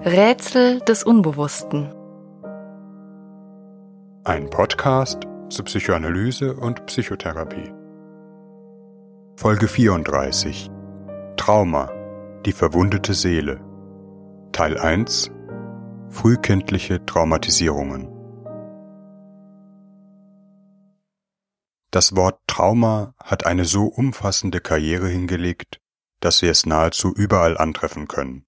Rätsel des Unbewussten. Ein Podcast zu Psychoanalyse und Psychotherapie. Folge 34. Trauma. Die verwundete Seele. Teil 1. Frühkindliche Traumatisierungen. Das Wort Trauma hat eine so umfassende Karriere hingelegt, dass wir es nahezu überall antreffen können.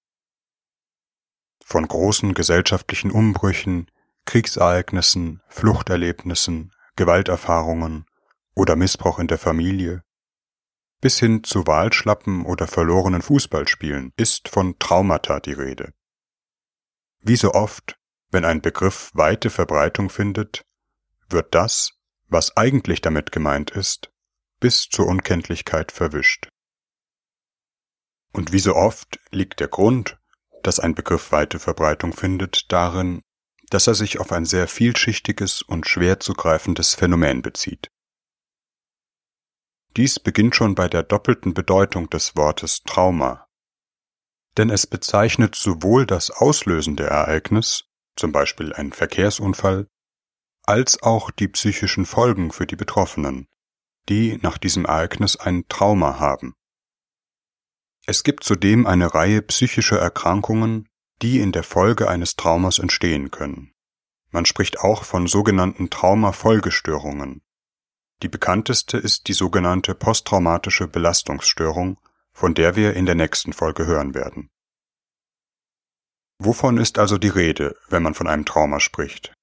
Von großen gesellschaftlichen Umbrüchen, Kriegsereignissen, Fluchterlebnissen, Gewalterfahrungen oder Missbrauch in der Familie bis hin zu Wahlschlappen oder verlorenen Fußballspielen ist von Traumata die Rede. Wie so oft, wenn ein Begriff weite Verbreitung findet, wird das, was eigentlich damit gemeint ist, bis zur Unkenntlichkeit verwischt. Und wie so oft liegt der Grund, dass ein Begriff weite Verbreitung findet, darin, dass er sich auf ein sehr vielschichtiges und schwer zu greifendes Phänomen bezieht. Dies beginnt schon bei der doppelten Bedeutung des Wortes Trauma. Denn es bezeichnet sowohl das auslösende Ereignis, zum Beispiel ein Verkehrsunfall, als auch die psychischen Folgen für die Betroffenen, die nach diesem Ereignis ein Trauma haben. Es gibt zudem eine Reihe psychischer Erkrankungen, die in der Folge eines Traumas entstehen können. Man spricht auch von sogenannten Traumafolgestörungen. Die bekannteste ist die sogenannte posttraumatische Belastungsstörung, von der wir in der nächsten Folge hören werden. Wovon ist also die Rede, wenn man von einem Trauma spricht?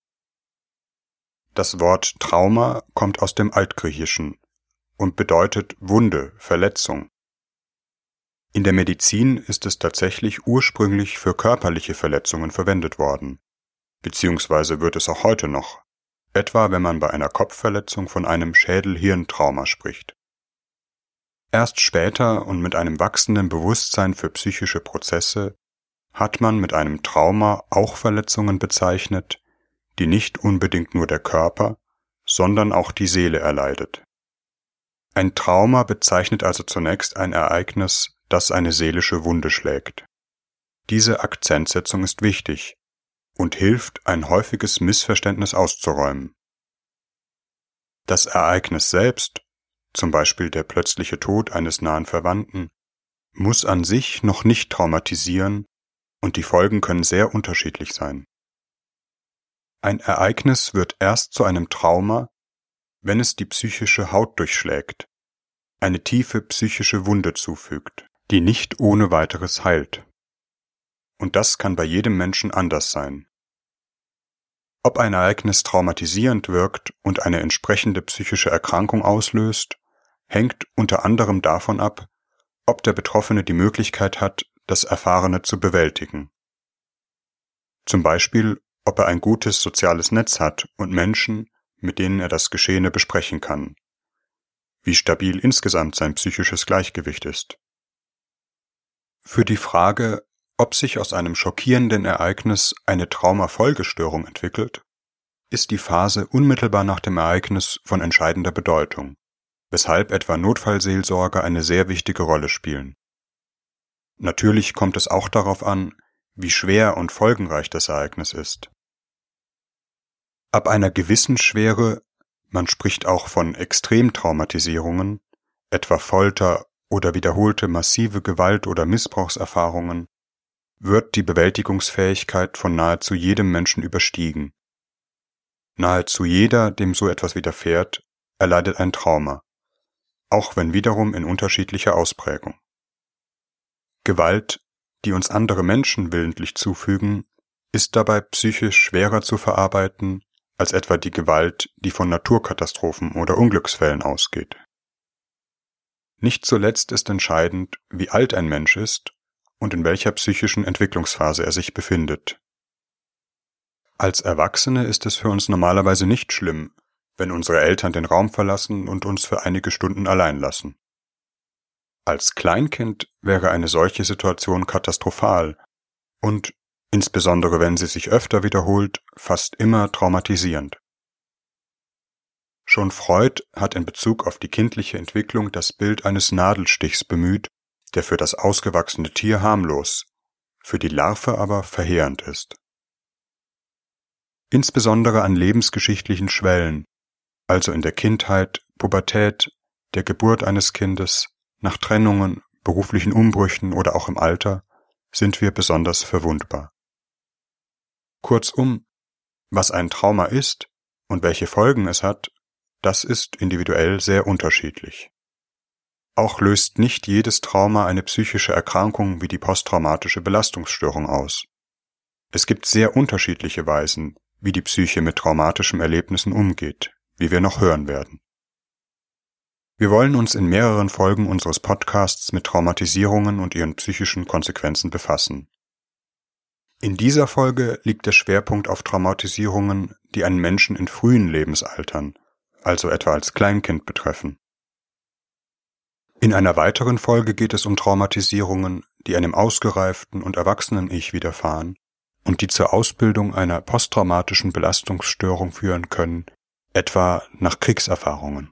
Das Wort Trauma kommt aus dem Altgriechischen und bedeutet Wunde, Verletzung. In der Medizin ist es tatsächlich ursprünglich für körperliche Verletzungen verwendet worden, beziehungsweise wird es auch heute noch, etwa wenn man bei einer Kopfverletzung von einem Schädel-Hirn-Trauma spricht. Erst später und mit einem wachsenden Bewusstsein für psychische Prozesse hat man mit einem Trauma auch Verletzungen bezeichnet, die nicht unbedingt nur der Körper, sondern auch die Seele erleidet. Ein Trauma bezeichnet also zunächst ein Ereignis, das eine seelische Wunde schlägt. Diese Akzentsetzung ist wichtig und hilft, ein häufiges Missverständnis auszuräumen. Das Ereignis selbst, zum Beispiel der plötzliche Tod eines nahen Verwandten, muss an sich noch nicht traumatisieren und die Folgen können sehr unterschiedlich sein. Ein Ereignis wird erst zu einem Trauma, wenn es die psychische Haut durchschlägt, eine tiefe psychische Wunde zufügt die nicht ohne weiteres heilt. Und das kann bei jedem Menschen anders sein. Ob ein Ereignis traumatisierend wirkt und eine entsprechende psychische Erkrankung auslöst, hängt unter anderem davon ab, ob der Betroffene die Möglichkeit hat, das Erfahrene zu bewältigen. Zum Beispiel, ob er ein gutes soziales Netz hat und Menschen, mit denen er das Geschehene besprechen kann, wie stabil insgesamt sein psychisches Gleichgewicht ist. Für die Frage, ob sich aus einem schockierenden Ereignis eine Traumafolgestörung entwickelt, ist die Phase unmittelbar nach dem Ereignis von entscheidender Bedeutung, weshalb etwa Notfallseelsorge eine sehr wichtige Rolle spielen. Natürlich kommt es auch darauf an, wie schwer und folgenreich das Ereignis ist. Ab einer gewissen Schwere, man spricht auch von Extremtraumatisierungen, etwa Folter oder wiederholte massive Gewalt- oder Missbrauchserfahrungen, wird die Bewältigungsfähigkeit von nahezu jedem Menschen überstiegen. Nahezu jeder, dem so etwas widerfährt, erleidet ein Trauma, auch wenn wiederum in unterschiedlicher Ausprägung. Gewalt, die uns andere Menschen willentlich zufügen, ist dabei psychisch schwerer zu verarbeiten als etwa die Gewalt, die von Naturkatastrophen oder Unglücksfällen ausgeht. Nicht zuletzt ist entscheidend, wie alt ein Mensch ist und in welcher psychischen Entwicklungsphase er sich befindet. Als Erwachsene ist es für uns normalerweise nicht schlimm, wenn unsere Eltern den Raum verlassen und uns für einige Stunden allein lassen. Als Kleinkind wäre eine solche Situation katastrophal und, insbesondere wenn sie sich öfter wiederholt, fast immer traumatisierend. Schon Freud hat in Bezug auf die kindliche Entwicklung das Bild eines Nadelstichs bemüht, der für das ausgewachsene Tier harmlos, für die Larve aber verheerend ist. Insbesondere an lebensgeschichtlichen Schwellen, also in der Kindheit, Pubertät, der Geburt eines Kindes, nach Trennungen, beruflichen Umbrüchen oder auch im Alter, sind wir besonders verwundbar. Kurzum, was ein Trauma ist und welche Folgen es hat, das ist individuell sehr unterschiedlich. Auch löst nicht jedes Trauma eine psychische Erkrankung wie die posttraumatische Belastungsstörung aus. Es gibt sehr unterschiedliche Weisen, wie die Psyche mit traumatischen Erlebnissen umgeht, wie wir noch hören werden. Wir wollen uns in mehreren Folgen unseres Podcasts mit Traumatisierungen und ihren psychischen Konsequenzen befassen. In dieser Folge liegt der Schwerpunkt auf Traumatisierungen, die einen Menschen in frühen Lebensaltern, also etwa als Kleinkind betreffen. In einer weiteren Folge geht es um Traumatisierungen, die einem ausgereiften und erwachsenen Ich widerfahren und die zur Ausbildung einer posttraumatischen Belastungsstörung führen können, etwa nach Kriegserfahrungen.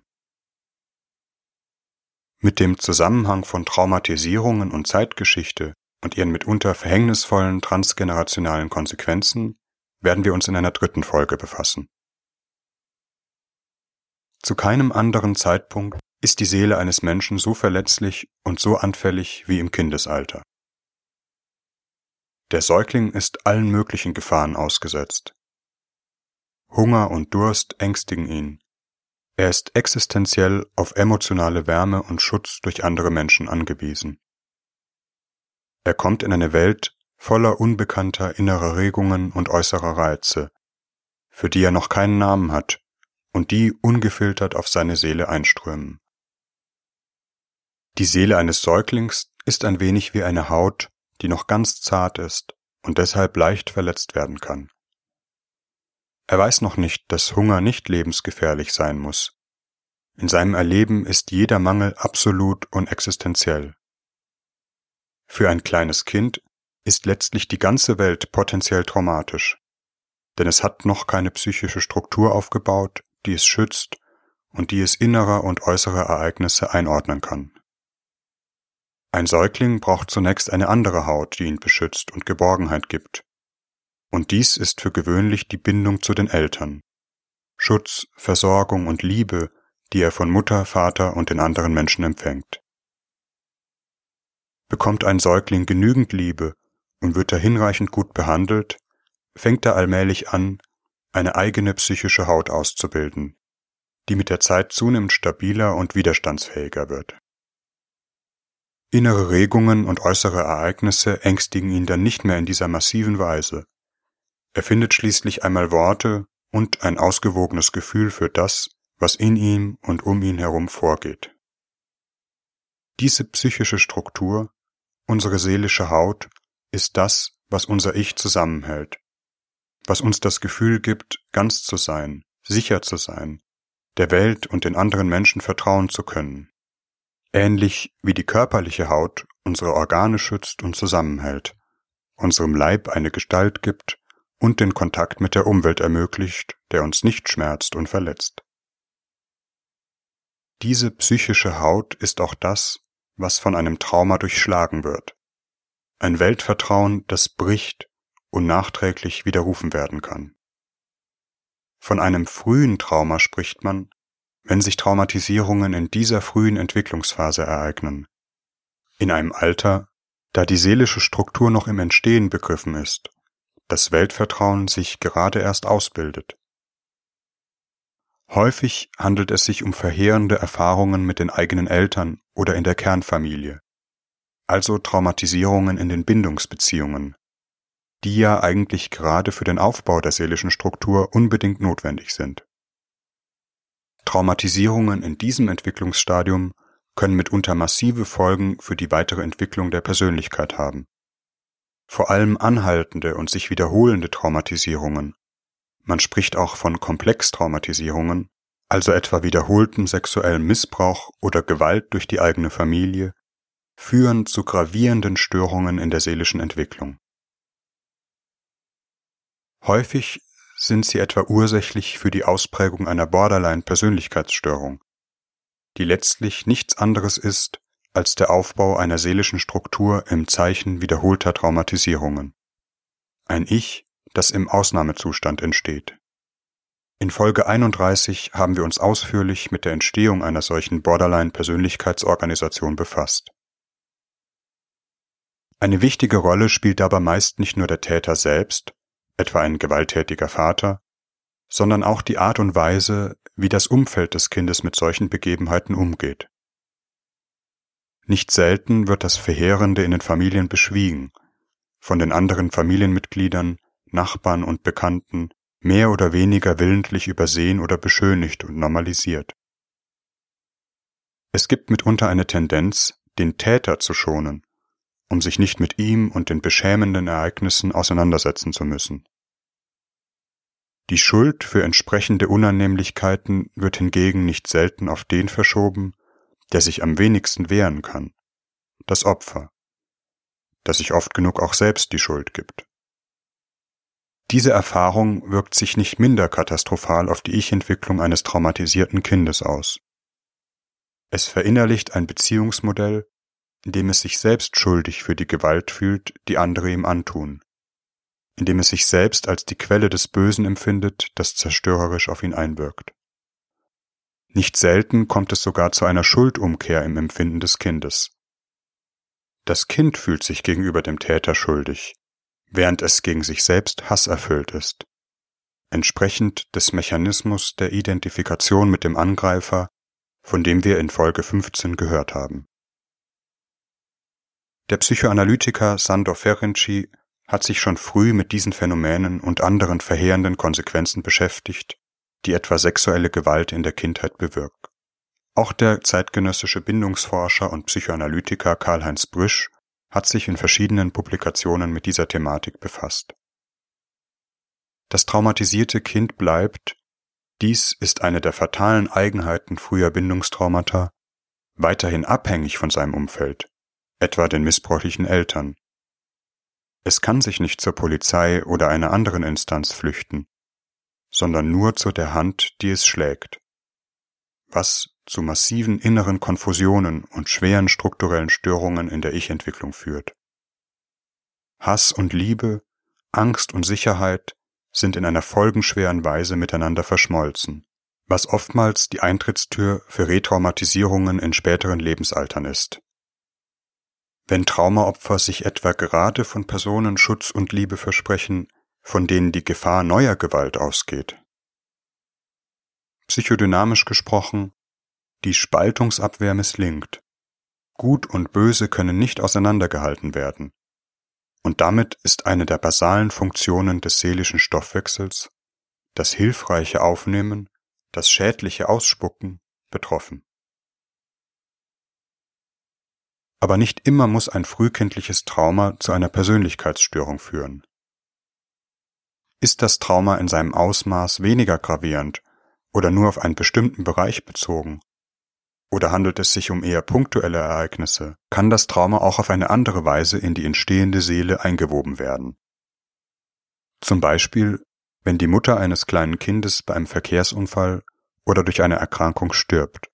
Mit dem Zusammenhang von Traumatisierungen und Zeitgeschichte und ihren mitunter verhängnisvollen transgenerationalen Konsequenzen werden wir uns in einer dritten Folge befassen. Zu keinem anderen Zeitpunkt ist die Seele eines Menschen so verletzlich und so anfällig wie im Kindesalter. Der Säugling ist allen möglichen Gefahren ausgesetzt. Hunger und Durst ängstigen ihn. Er ist existenziell auf emotionale Wärme und Schutz durch andere Menschen angewiesen. Er kommt in eine Welt voller unbekannter innerer Regungen und äußerer Reize, für die er noch keinen Namen hat und die ungefiltert auf seine Seele einströmen. Die Seele eines Säuglings ist ein wenig wie eine Haut, die noch ganz zart ist und deshalb leicht verletzt werden kann. Er weiß noch nicht, dass Hunger nicht lebensgefährlich sein muss. In seinem Erleben ist jeder Mangel absolut und existenziell. Für ein kleines Kind ist letztlich die ganze Welt potenziell traumatisch, denn es hat noch keine psychische Struktur aufgebaut, die es schützt und die es innerer und äußerer Ereignisse einordnen kann. Ein Säugling braucht zunächst eine andere Haut, die ihn beschützt und Geborgenheit gibt. Und dies ist für gewöhnlich die Bindung zu den Eltern. Schutz, Versorgung und Liebe, die er von Mutter, Vater und den anderen Menschen empfängt. Bekommt ein Säugling genügend Liebe und wird er hinreichend gut behandelt, fängt er allmählich an, eine eigene psychische Haut auszubilden, die mit der Zeit zunehmend stabiler und widerstandsfähiger wird. Innere Regungen und äußere Ereignisse ängstigen ihn dann nicht mehr in dieser massiven Weise. Er findet schließlich einmal Worte und ein ausgewogenes Gefühl für das, was in ihm und um ihn herum vorgeht. Diese psychische Struktur, unsere seelische Haut, ist das, was unser Ich zusammenhält, was uns das Gefühl gibt, ganz zu sein, sicher zu sein, der Welt und den anderen Menschen vertrauen zu können. Ähnlich wie die körperliche Haut unsere Organe schützt und zusammenhält, unserem Leib eine Gestalt gibt und den Kontakt mit der Umwelt ermöglicht, der uns nicht schmerzt und verletzt. Diese psychische Haut ist auch das, was von einem Trauma durchschlagen wird. Ein Weltvertrauen, das bricht und nachträglich widerrufen werden kann. Von einem frühen Trauma spricht man, wenn sich Traumatisierungen in dieser frühen Entwicklungsphase ereignen. In einem Alter, da die seelische Struktur noch im Entstehen begriffen ist, das Weltvertrauen sich gerade erst ausbildet. Häufig handelt es sich um verheerende Erfahrungen mit den eigenen Eltern oder in der Kernfamilie, also Traumatisierungen in den Bindungsbeziehungen, die ja eigentlich gerade für den Aufbau der seelischen Struktur unbedingt notwendig sind. Traumatisierungen in diesem Entwicklungsstadium können mitunter massive Folgen für die weitere Entwicklung der Persönlichkeit haben. Vor allem anhaltende und sich wiederholende Traumatisierungen, man spricht auch von Komplextraumatisierungen, also etwa wiederholtem sexuellem Missbrauch oder Gewalt durch die eigene Familie, führen zu gravierenden Störungen in der seelischen Entwicklung. Häufig sind sie etwa ursächlich für die Ausprägung einer Borderline-Persönlichkeitsstörung, die letztlich nichts anderes ist als der Aufbau einer seelischen Struktur im Zeichen wiederholter Traumatisierungen. Ein Ich, das im Ausnahmezustand entsteht. In Folge 31 haben wir uns ausführlich mit der Entstehung einer solchen Borderline-Persönlichkeitsorganisation befasst. Eine wichtige Rolle spielt dabei meist nicht nur der Täter selbst, etwa ein gewalttätiger Vater, sondern auch die Art und Weise, wie das Umfeld des Kindes mit solchen Begebenheiten umgeht. Nicht selten wird das Verheerende in den Familien beschwiegen, von den anderen Familienmitgliedern, Nachbarn und Bekannten mehr oder weniger willentlich übersehen oder beschönigt und normalisiert. Es gibt mitunter eine Tendenz, den Täter zu schonen, um sich nicht mit ihm und den beschämenden Ereignissen auseinandersetzen zu müssen. Die Schuld für entsprechende Unannehmlichkeiten wird hingegen nicht selten auf den verschoben, der sich am wenigsten wehren kann, das Opfer, das sich oft genug auch selbst die Schuld gibt. Diese Erfahrung wirkt sich nicht minder katastrophal auf die Ich-Entwicklung eines traumatisierten Kindes aus. Es verinnerlicht ein Beziehungsmodell, in dem es sich selbst schuldig für die Gewalt fühlt, die andere ihm antun indem es sich selbst als die Quelle des Bösen empfindet, das zerstörerisch auf ihn einwirkt. Nicht selten kommt es sogar zu einer Schuldumkehr im Empfinden des Kindes. Das Kind fühlt sich gegenüber dem Täter schuldig, während es gegen sich selbst hasserfüllt ist, entsprechend des Mechanismus der Identifikation mit dem Angreifer, von dem wir in Folge 15 gehört haben. Der Psychoanalytiker Sandor Ferenczi hat sich schon früh mit diesen Phänomenen und anderen verheerenden Konsequenzen beschäftigt, die etwa sexuelle Gewalt in der Kindheit bewirkt. Auch der zeitgenössische Bindungsforscher und Psychoanalytiker Karl-Heinz Brüsch hat sich in verschiedenen Publikationen mit dieser Thematik befasst. Das traumatisierte Kind bleibt, dies ist eine der fatalen Eigenheiten früher Bindungstraumata, weiterhin abhängig von seinem Umfeld, etwa den missbräuchlichen Eltern, es kann sich nicht zur Polizei oder einer anderen Instanz flüchten, sondern nur zu der Hand, die es schlägt, was zu massiven inneren Konfusionen und schweren strukturellen Störungen in der Ich-Entwicklung führt. Hass und Liebe, Angst und Sicherheit sind in einer folgenschweren Weise miteinander verschmolzen, was oftmals die Eintrittstür für Retraumatisierungen in späteren Lebensaltern ist. Wenn Traumaopfer sich etwa gerade von Personen Schutz und Liebe versprechen, von denen die Gefahr neuer Gewalt ausgeht. Psychodynamisch gesprochen, die Spaltungsabwehr misslingt. Gut und Böse können nicht auseinandergehalten werden. Und damit ist eine der basalen Funktionen des seelischen Stoffwechsels, das hilfreiche Aufnehmen, das schädliche Ausspucken, betroffen. Aber nicht immer muss ein frühkindliches Trauma zu einer Persönlichkeitsstörung führen. Ist das Trauma in seinem Ausmaß weniger gravierend oder nur auf einen bestimmten Bereich bezogen? Oder handelt es sich um eher punktuelle Ereignisse, kann das Trauma auch auf eine andere Weise in die entstehende Seele eingewoben werden. Zum Beispiel, wenn die Mutter eines kleinen Kindes bei einem Verkehrsunfall oder durch eine Erkrankung stirbt,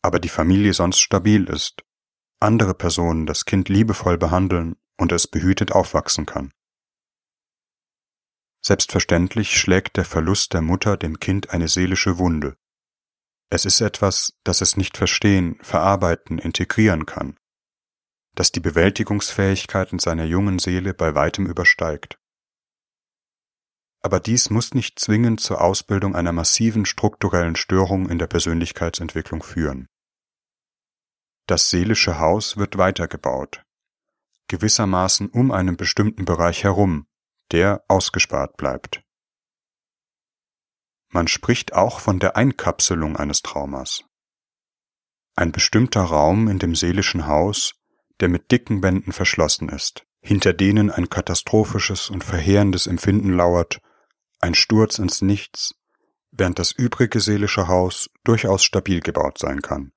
aber die Familie sonst stabil ist andere Personen das Kind liebevoll behandeln und es behütet aufwachsen kann. Selbstverständlich schlägt der Verlust der Mutter dem Kind eine seelische Wunde. Es ist etwas, das es nicht verstehen, verarbeiten, integrieren kann, das die Bewältigungsfähigkeiten seiner jungen Seele bei weitem übersteigt. Aber dies muss nicht zwingend zur Ausbildung einer massiven strukturellen Störung in der Persönlichkeitsentwicklung führen. Das seelische Haus wird weitergebaut, gewissermaßen um einen bestimmten Bereich herum, der ausgespart bleibt. Man spricht auch von der Einkapselung eines Traumas. Ein bestimmter Raum in dem seelischen Haus, der mit dicken Wänden verschlossen ist, hinter denen ein katastrophisches und verheerendes Empfinden lauert, ein Sturz ins Nichts, während das übrige seelische Haus durchaus stabil gebaut sein kann.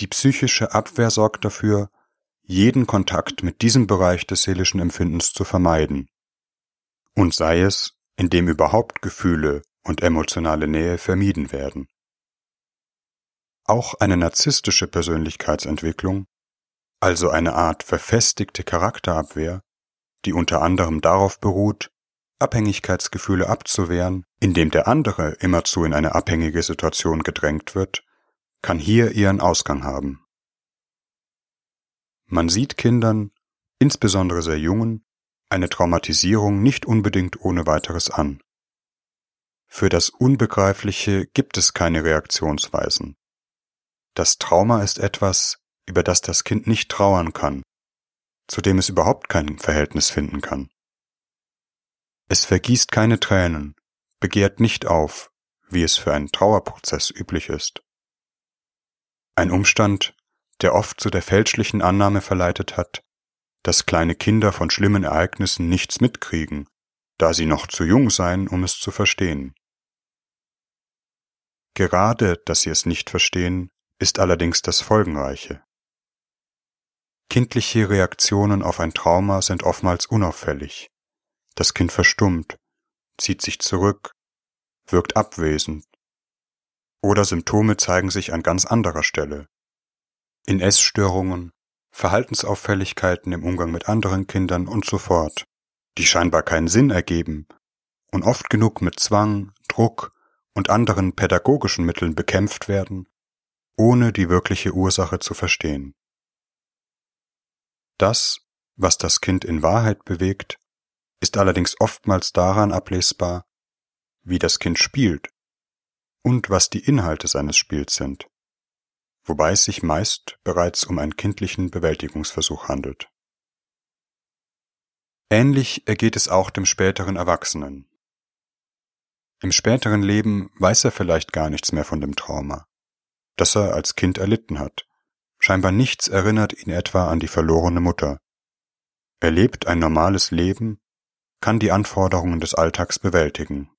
Die psychische Abwehr sorgt dafür, jeden Kontakt mit diesem Bereich des seelischen Empfindens zu vermeiden. Und sei es, indem überhaupt Gefühle und emotionale Nähe vermieden werden. Auch eine narzisstische Persönlichkeitsentwicklung, also eine Art verfestigte Charakterabwehr, die unter anderem darauf beruht, Abhängigkeitsgefühle abzuwehren, indem der andere immerzu in eine abhängige Situation gedrängt wird, kann hier ihren Ausgang haben. Man sieht Kindern, insbesondere sehr jungen, eine Traumatisierung nicht unbedingt ohne weiteres an. Für das Unbegreifliche gibt es keine Reaktionsweisen. Das Trauma ist etwas, über das das Kind nicht trauern kann, zu dem es überhaupt kein Verhältnis finden kann. Es vergießt keine Tränen, begehrt nicht auf, wie es für einen Trauerprozess üblich ist. Ein Umstand, der oft zu der fälschlichen Annahme verleitet hat, dass kleine Kinder von schlimmen Ereignissen nichts mitkriegen, da sie noch zu jung seien, um es zu verstehen. Gerade, dass sie es nicht verstehen, ist allerdings das Folgenreiche. Kindliche Reaktionen auf ein Trauma sind oftmals unauffällig. Das Kind verstummt, zieht sich zurück, wirkt abwesend. Oder Symptome zeigen sich an ganz anderer Stelle. In Essstörungen, Verhaltensauffälligkeiten im Umgang mit anderen Kindern und so fort, die scheinbar keinen Sinn ergeben und oft genug mit Zwang, Druck und anderen pädagogischen Mitteln bekämpft werden, ohne die wirkliche Ursache zu verstehen. Das, was das Kind in Wahrheit bewegt, ist allerdings oftmals daran ablesbar, wie das Kind spielt und was die Inhalte seines Spiels sind wobei es sich meist bereits um einen kindlichen Bewältigungsversuch handelt. Ähnlich ergeht es auch dem späteren Erwachsenen. Im späteren Leben weiß er vielleicht gar nichts mehr von dem Trauma, das er als Kind erlitten hat. Scheinbar nichts erinnert ihn etwa an die verlorene Mutter. Er lebt ein normales Leben, kann die Anforderungen des Alltags bewältigen.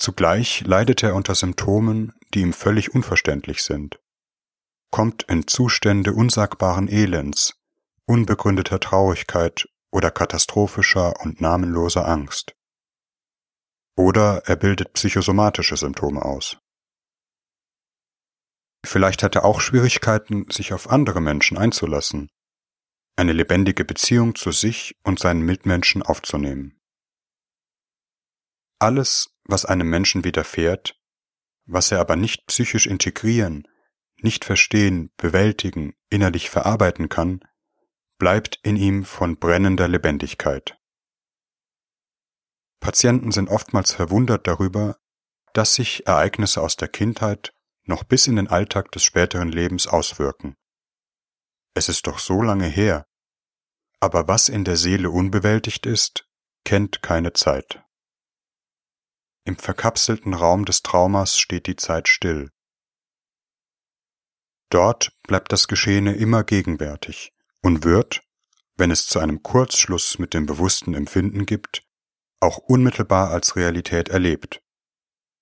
Zugleich leidet er unter Symptomen, die ihm völlig unverständlich sind, kommt in Zustände unsagbaren Elends, unbegründeter Traurigkeit oder katastrophischer und namenloser Angst. Oder er bildet psychosomatische Symptome aus. Vielleicht hat er auch Schwierigkeiten, sich auf andere Menschen einzulassen, eine lebendige Beziehung zu sich und seinen Mitmenschen aufzunehmen. Alles, was einem Menschen widerfährt, was er aber nicht psychisch integrieren, nicht verstehen, bewältigen, innerlich verarbeiten kann, bleibt in ihm von brennender Lebendigkeit. Patienten sind oftmals verwundert darüber, dass sich Ereignisse aus der Kindheit noch bis in den Alltag des späteren Lebens auswirken. Es ist doch so lange her, aber was in der Seele unbewältigt ist, kennt keine Zeit. Im verkapselten Raum des Traumas steht die Zeit still. Dort bleibt das Geschehene immer gegenwärtig und wird, wenn es zu einem Kurzschluss mit dem bewussten Empfinden gibt, auch unmittelbar als Realität erlebt,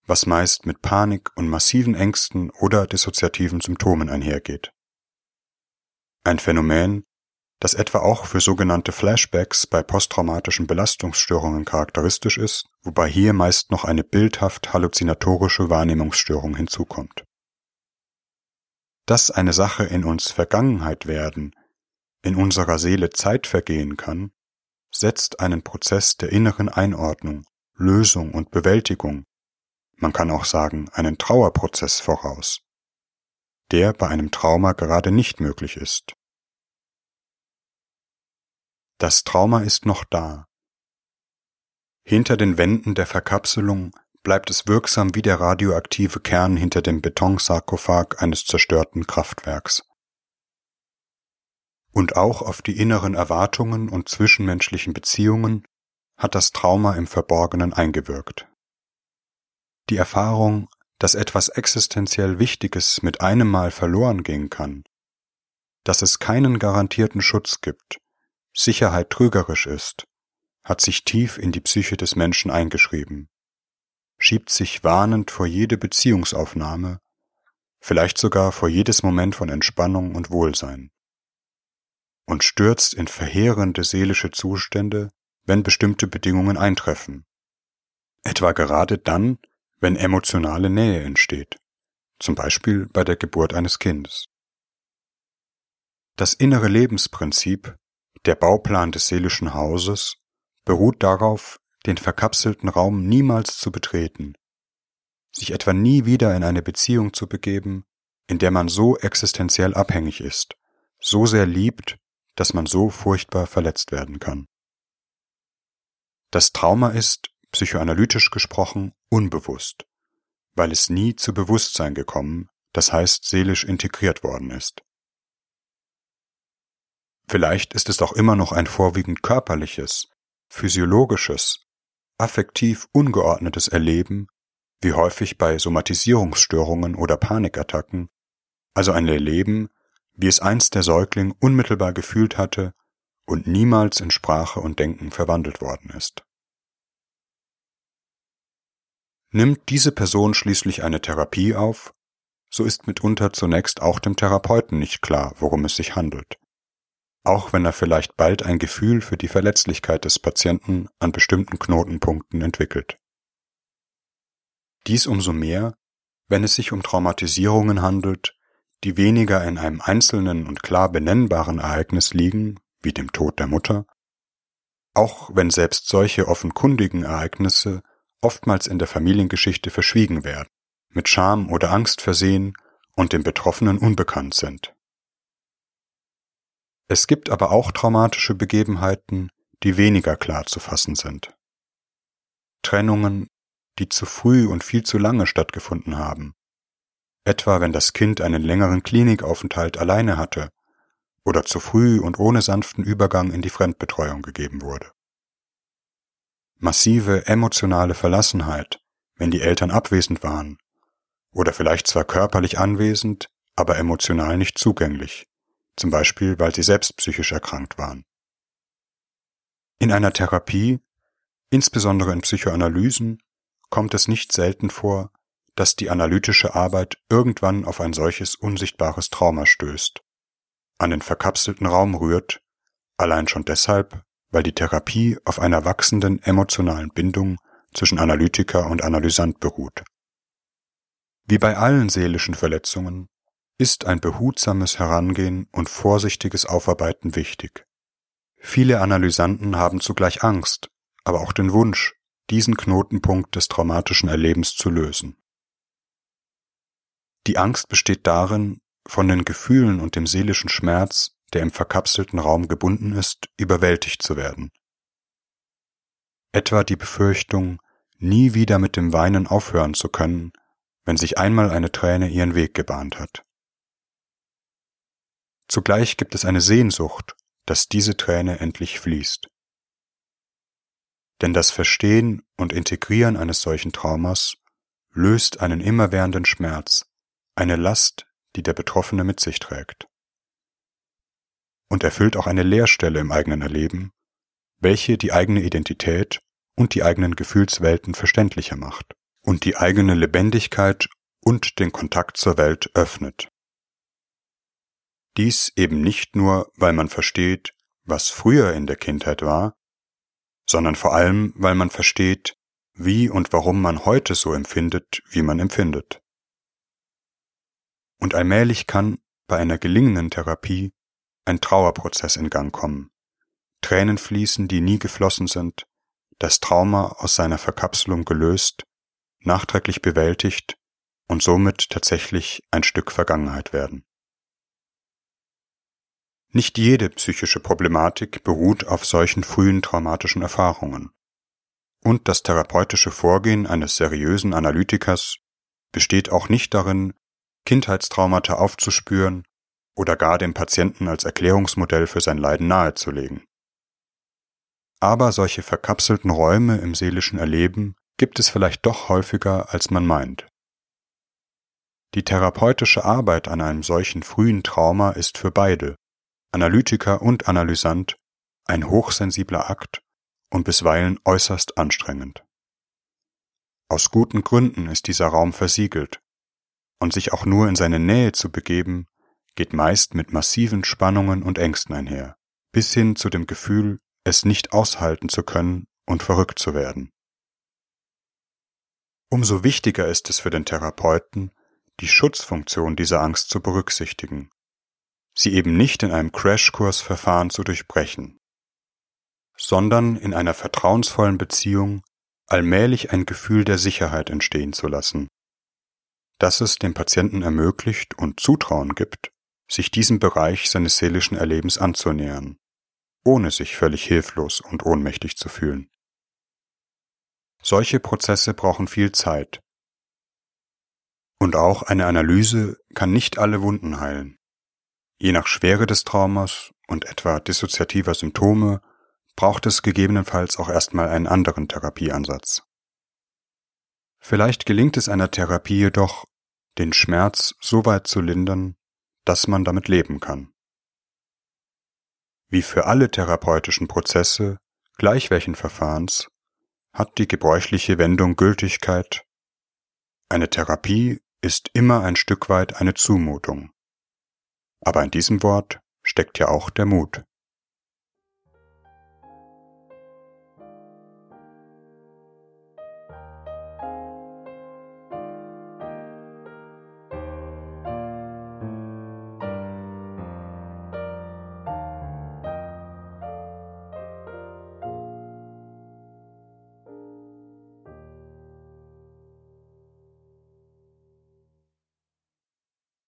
was meist mit Panik und massiven Ängsten oder dissoziativen Symptomen einhergeht. Ein Phänomen, das etwa auch für sogenannte Flashbacks bei posttraumatischen Belastungsstörungen charakteristisch ist, wobei hier meist noch eine bildhaft halluzinatorische Wahrnehmungsstörung hinzukommt. Dass eine Sache in uns Vergangenheit werden, in unserer Seele Zeit vergehen kann, setzt einen Prozess der inneren Einordnung, Lösung und Bewältigung, man kann auch sagen einen Trauerprozess voraus, der bei einem Trauma gerade nicht möglich ist. Das Trauma ist noch da. Hinter den Wänden der Verkapselung bleibt es wirksam wie der radioaktive Kern hinter dem Betonsarkophag eines zerstörten Kraftwerks. Und auch auf die inneren Erwartungen und zwischenmenschlichen Beziehungen hat das Trauma im Verborgenen eingewirkt. Die Erfahrung, dass etwas existenziell Wichtiges mit einem Mal verloren gehen kann, dass es keinen garantierten Schutz gibt, Sicherheit trügerisch ist, hat sich tief in die Psyche des Menschen eingeschrieben, schiebt sich warnend vor jede Beziehungsaufnahme, vielleicht sogar vor jedes Moment von Entspannung und Wohlsein, und stürzt in verheerende seelische Zustände, wenn bestimmte Bedingungen eintreffen, etwa gerade dann, wenn emotionale Nähe entsteht, zum Beispiel bei der Geburt eines Kindes. Das innere Lebensprinzip, der Bauplan des seelischen Hauses, beruht darauf, den verkapselten Raum niemals zu betreten, sich etwa nie wieder in eine Beziehung zu begeben, in der man so existenziell abhängig ist, so sehr liebt, dass man so furchtbar verletzt werden kann. Das Trauma ist, psychoanalytisch gesprochen, unbewusst, weil es nie zu Bewusstsein gekommen, das heißt seelisch integriert worden ist. Vielleicht ist es auch immer noch ein vorwiegend körperliches, physiologisches, affektiv ungeordnetes Erleben, wie häufig bei Somatisierungsstörungen oder Panikattacken, also ein Erleben, wie es einst der Säugling unmittelbar gefühlt hatte und niemals in Sprache und Denken verwandelt worden ist. Nimmt diese Person schließlich eine Therapie auf, so ist mitunter zunächst auch dem Therapeuten nicht klar, worum es sich handelt, auch wenn er vielleicht bald ein Gefühl für die Verletzlichkeit des Patienten an bestimmten Knotenpunkten entwickelt. Dies umso mehr, wenn es sich um Traumatisierungen handelt, die weniger in einem einzelnen und klar benennbaren Ereignis liegen, wie dem Tod der Mutter, auch wenn selbst solche offenkundigen Ereignisse oftmals in der Familiengeschichte verschwiegen werden, mit Scham oder Angst versehen und dem Betroffenen unbekannt sind. Es gibt aber auch traumatische Begebenheiten, die weniger klar zu fassen sind. Trennungen, die zu früh und viel zu lange stattgefunden haben, etwa wenn das Kind einen längeren Klinikaufenthalt alleine hatte oder zu früh und ohne sanften Übergang in die Fremdbetreuung gegeben wurde. Massive emotionale Verlassenheit, wenn die Eltern abwesend waren oder vielleicht zwar körperlich anwesend, aber emotional nicht zugänglich, zum Beispiel weil sie selbst psychisch erkrankt waren. In einer Therapie, insbesondere in Psychoanalysen, kommt es nicht selten vor, dass die analytische Arbeit irgendwann auf ein solches unsichtbares Trauma stößt, an den verkapselten Raum rührt, allein schon deshalb, weil die Therapie auf einer wachsenden emotionalen Bindung zwischen Analytiker und Analysant beruht. Wie bei allen seelischen Verletzungen ist ein behutsames Herangehen und vorsichtiges Aufarbeiten wichtig. Viele Analysanten haben zugleich Angst, aber auch den Wunsch, diesen Knotenpunkt des traumatischen Erlebens zu lösen. Die Angst besteht darin, von den Gefühlen und dem seelischen Schmerz, der im verkapselten Raum gebunden ist, überwältigt zu werden. Etwa die Befürchtung, nie wieder mit dem Weinen aufhören zu können, wenn sich einmal eine Träne ihren Weg gebahnt hat. Zugleich gibt es eine Sehnsucht, dass diese Träne endlich fließt. Denn das Verstehen und Integrieren eines solchen Traumas löst einen immerwährenden Schmerz, eine Last, die der Betroffene mit sich trägt. Und erfüllt auch eine Leerstelle im eigenen Erleben, welche die eigene Identität und die eigenen Gefühlswelten verständlicher macht und die eigene Lebendigkeit und den Kontakt zur Welt öffnet. Dies eben nicht nur, weil man versteht, was früher in der Kindheit war, sondern vor allem, weil man versteht, wie und warum man heute so empfindet, wie man empfindet. Und allmählich kann, bei einer gelingenden Therapie, ein Trauerprozess in Gang kommen. Tränen fließen, die nie geflossen sind, das Trauma aus seiner Verkapselung gelöst, nachträglich bewältigt und somit tatsächlich ein Stück Vergangenheit werden. Nicht jede psychische Problematik beruht auf solchen frühen traumatischen Erfahrungen. Und das therapeutische Vorgehen eines seriösen Analytikers besteht auch nicht darin, Kindheitstraumata aufzuspüren oder gar dem Patienten als Erklärungsmodell für sein Leiden nahezulegen. Aber solche verkapselten Räume im seelischen Erleben gibt es vielleicht doch häufiger, als man meint. Die therapeutische Arbeit an einem solchen frühen Trauma ist für beide, Analytiker und Analysant, ein hochsensibler Akt und bisweilen äußerst anstrengend. Aus guten Gründen ist dieser Raum versiegelt und sich auch nur in seine Nähe zu begeben, geht meist mit massiven Spannungen und Ängsten einher, bis hin zu dem Gefühl, es nicht aushalten zu können und verrückt zu werden. Umso wichtiger ist es für den Therapeuten, die Schutzfunktion dieser Angst zu berücksichtigen, sie eben nicht in einem Crashkursverfahren zu durchbrechen, sondern in einer vertrauensvollen Beziehung allmählich ein Gefühl der Sicherheit entstehen zu lassen, das es dem Patienten ermöglicht und Zutrauen gibt, sich diesem Bereich seines seelischen Erlebens anzunähern, ohne sich völlig hilflos und ohnmächtig zu fühlen. Solche Prozesse brauchen viel Zeit. Und auch eine Analyse kann nicht alle Wunden heilen. Je nach Schwere des Traumas und etwa dissoziativer Symptome braucht es gegebenenfalls auch erstmal einen anderen Therapieansatz. Vielleicht gelingt es einer Therapie jedoch, den Schmerz so weit zu lindern, dass man damit leben kann. Wie für alle therapeutischen Prozesse, gleich welchen Verfahrens, hat die gebräuchliche Wendung Gültigkeit. Eine Therapie ist immer ein Stück weit eine Zumutung. Aber in diesem Wort steckt ja auch der Mut.